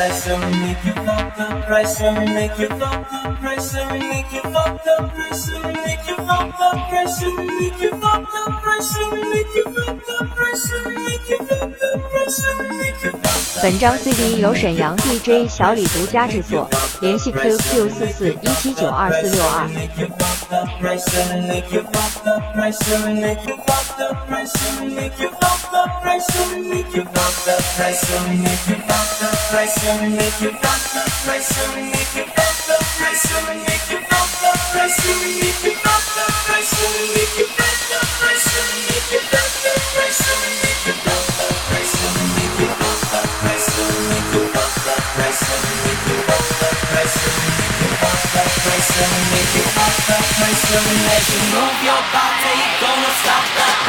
enticing, make you pop the price and make you pop the 本张 CD 由沈阳 DJ 小李独家制作，联系 QQ 四四一七九二四六二。Make you move your body, gonna stop that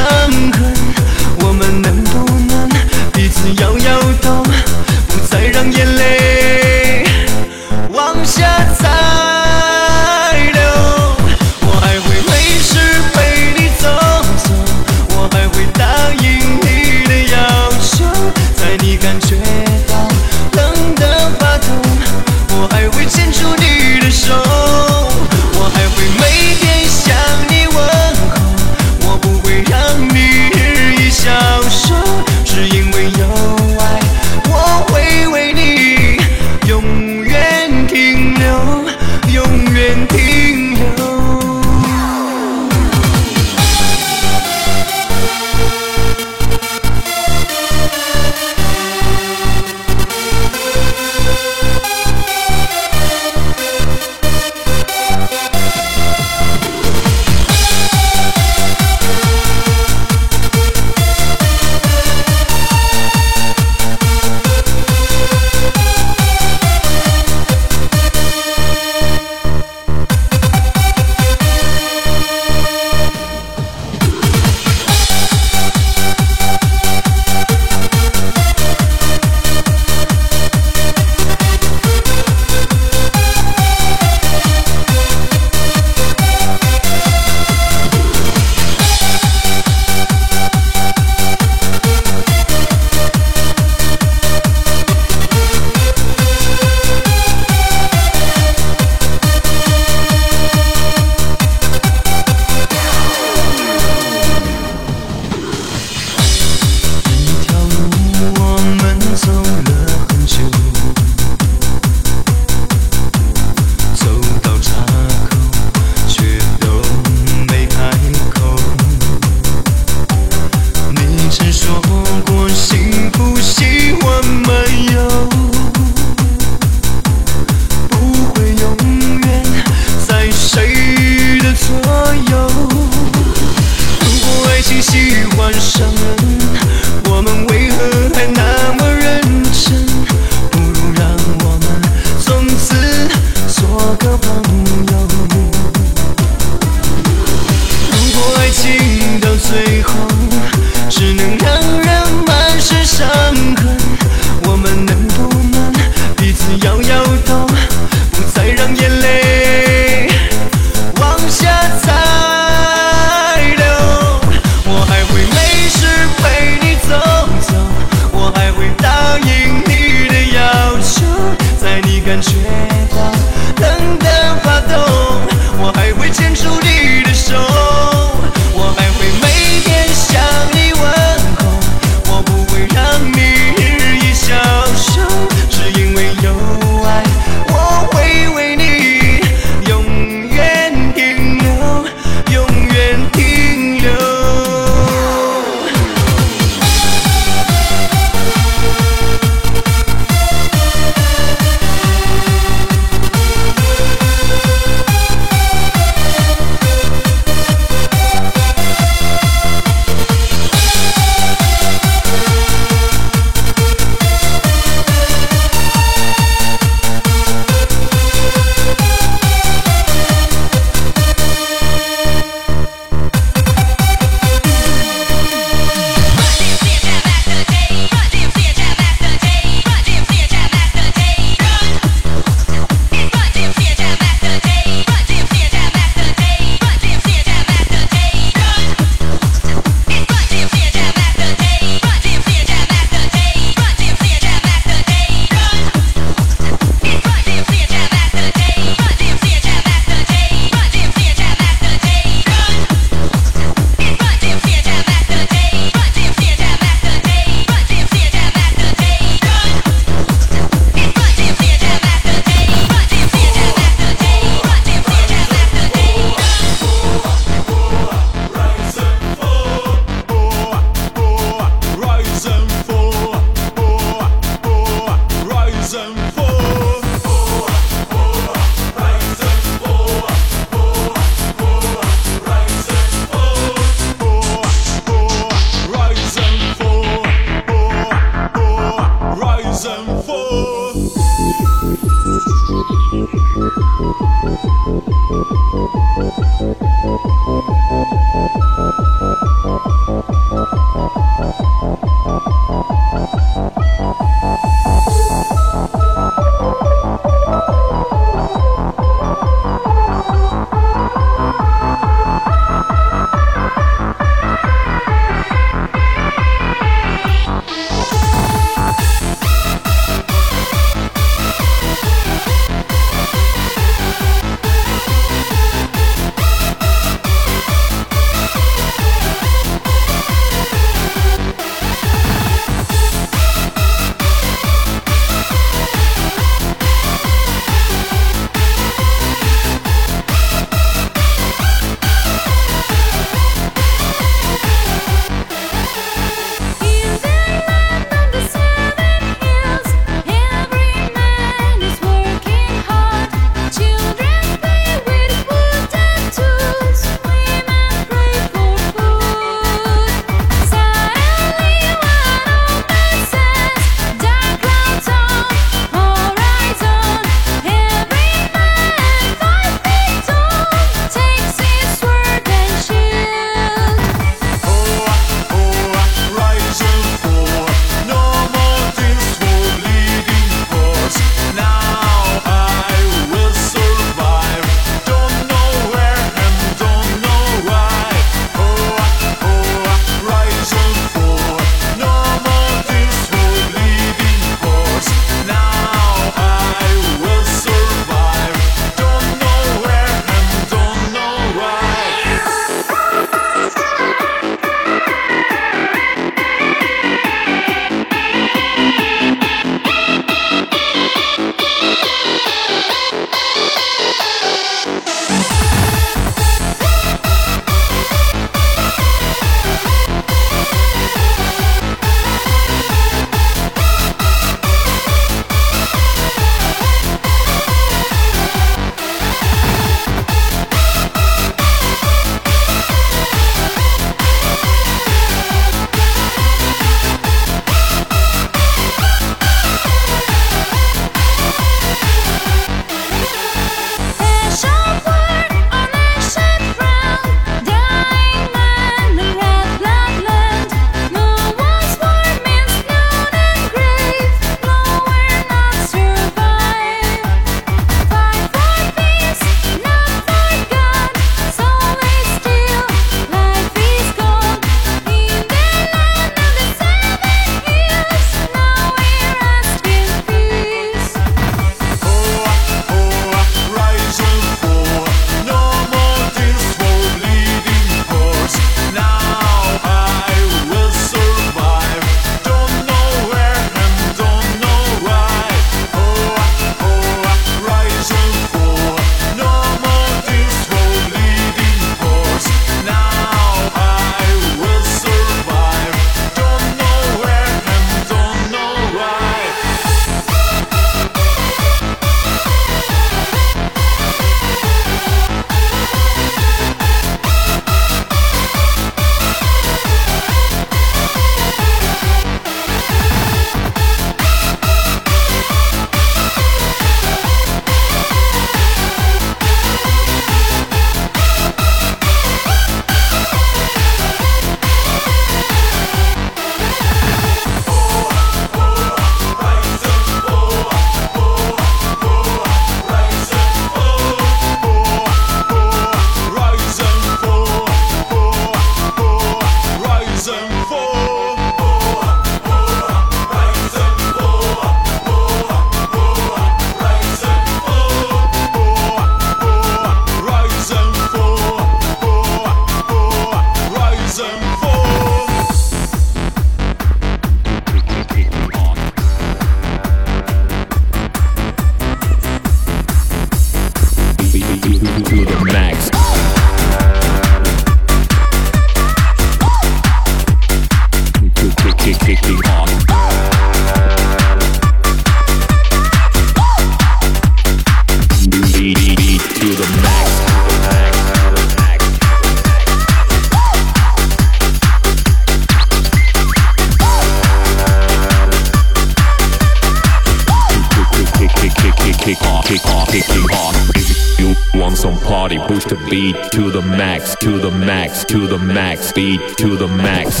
to the max, to the max, to the max, beat to the max.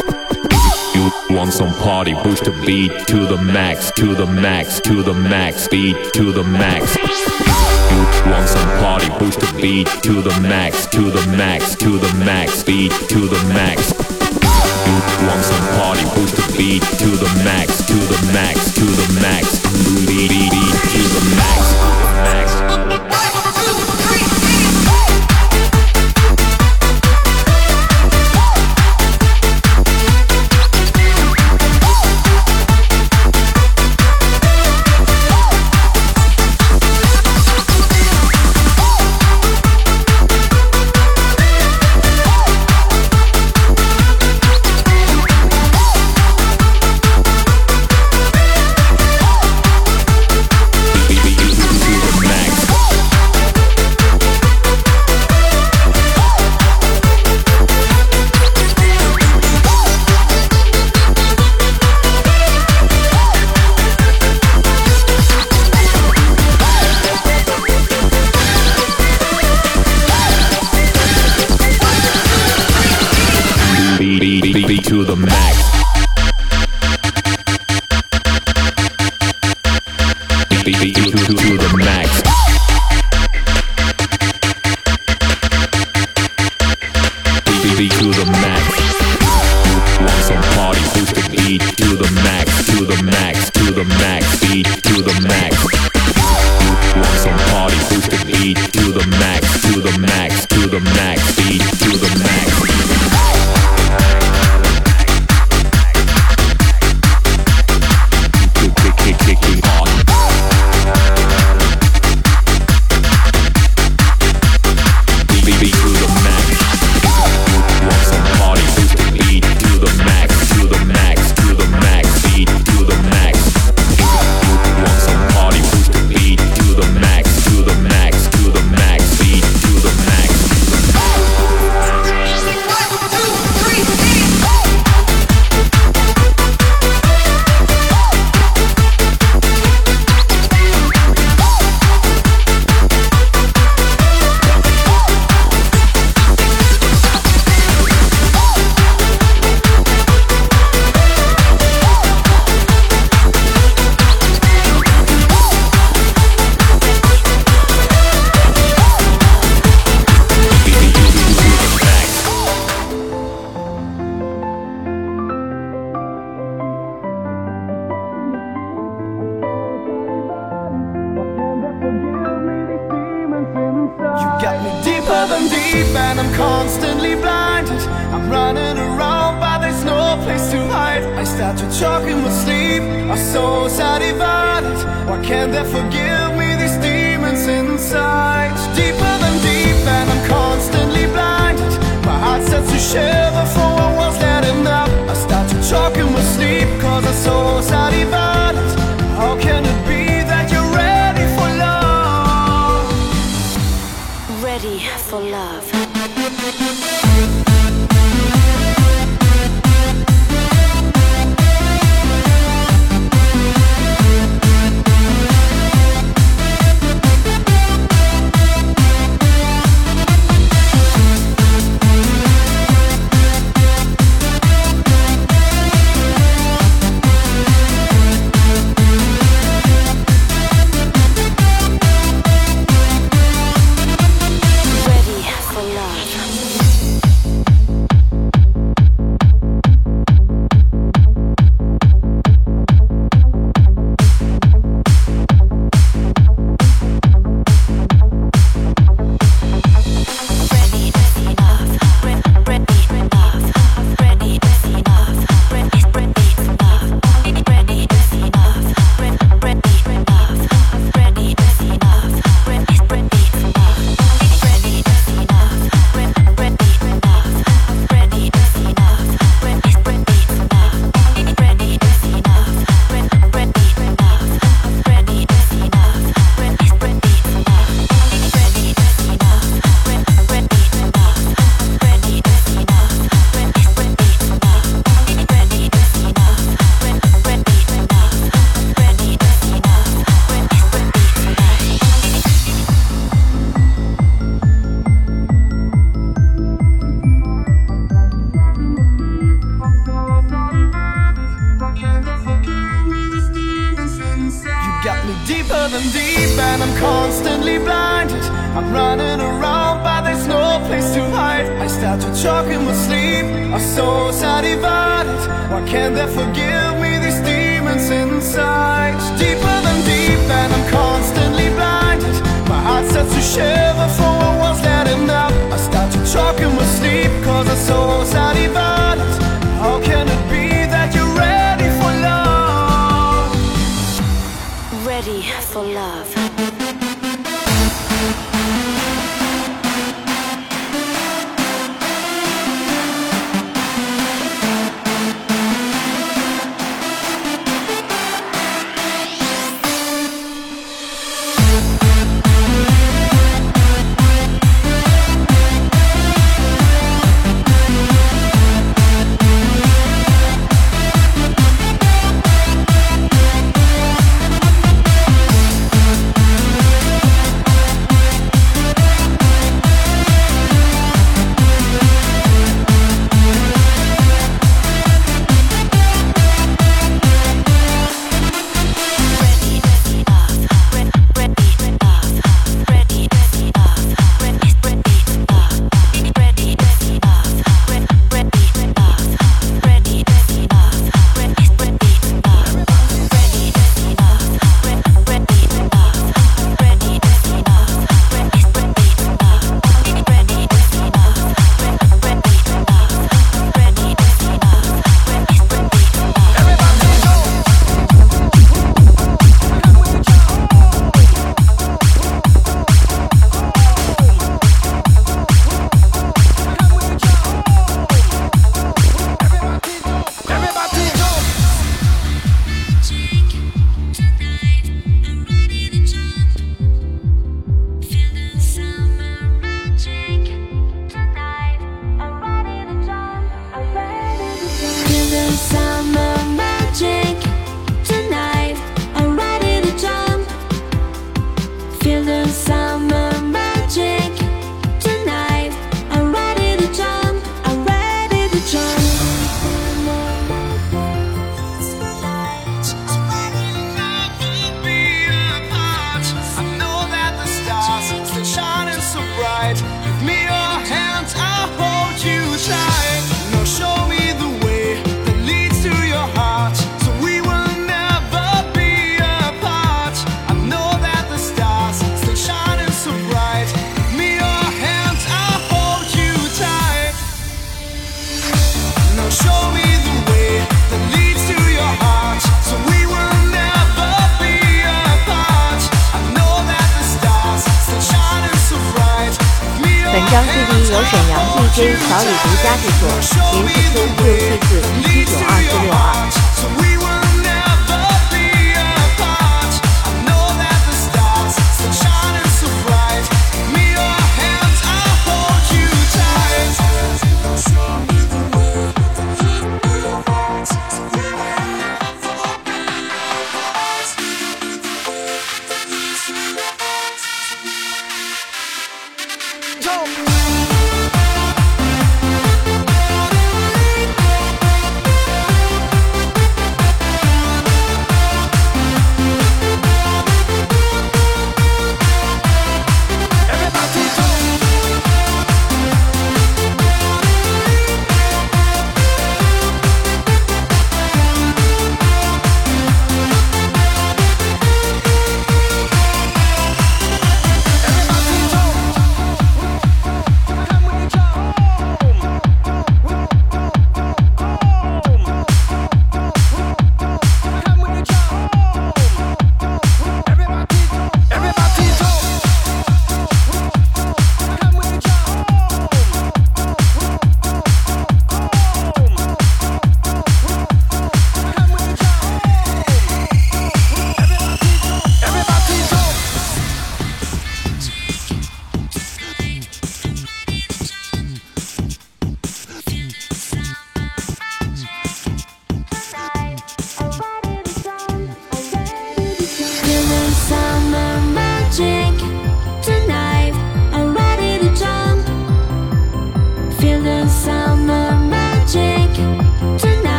You want some party, push the beat to the max, to the max, to the max, beat to the max. You want some party, push the beat to the max, to the max, to the max, beat to the max. You want some party, push the beat to the max, to the max, to the max, beat, beat to the max.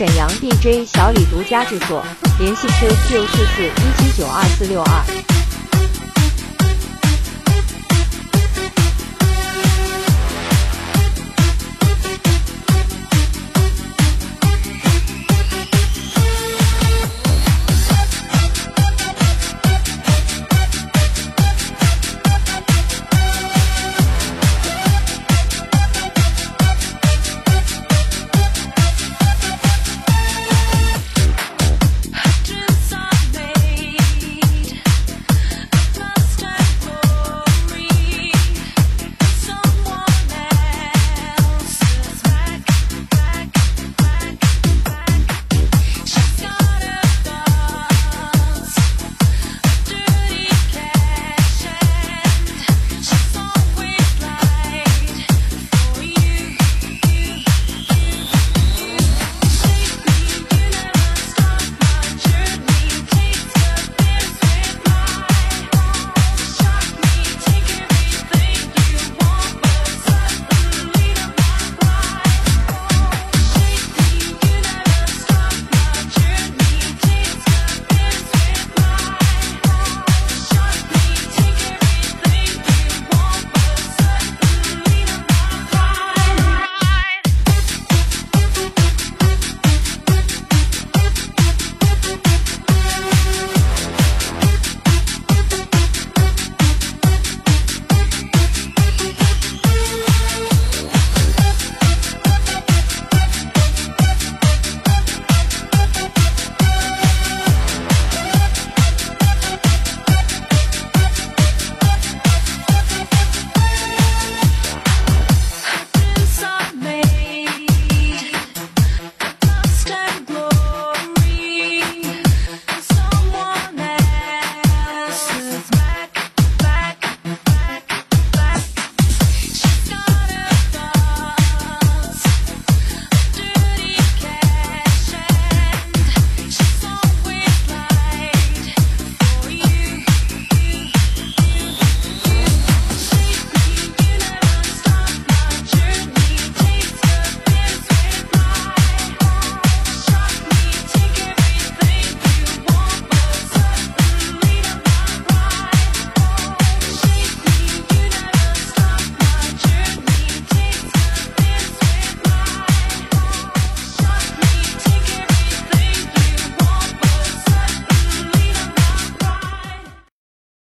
沈阳 DJ 小李独家制作，联系 QQ 四四一七九二四六二。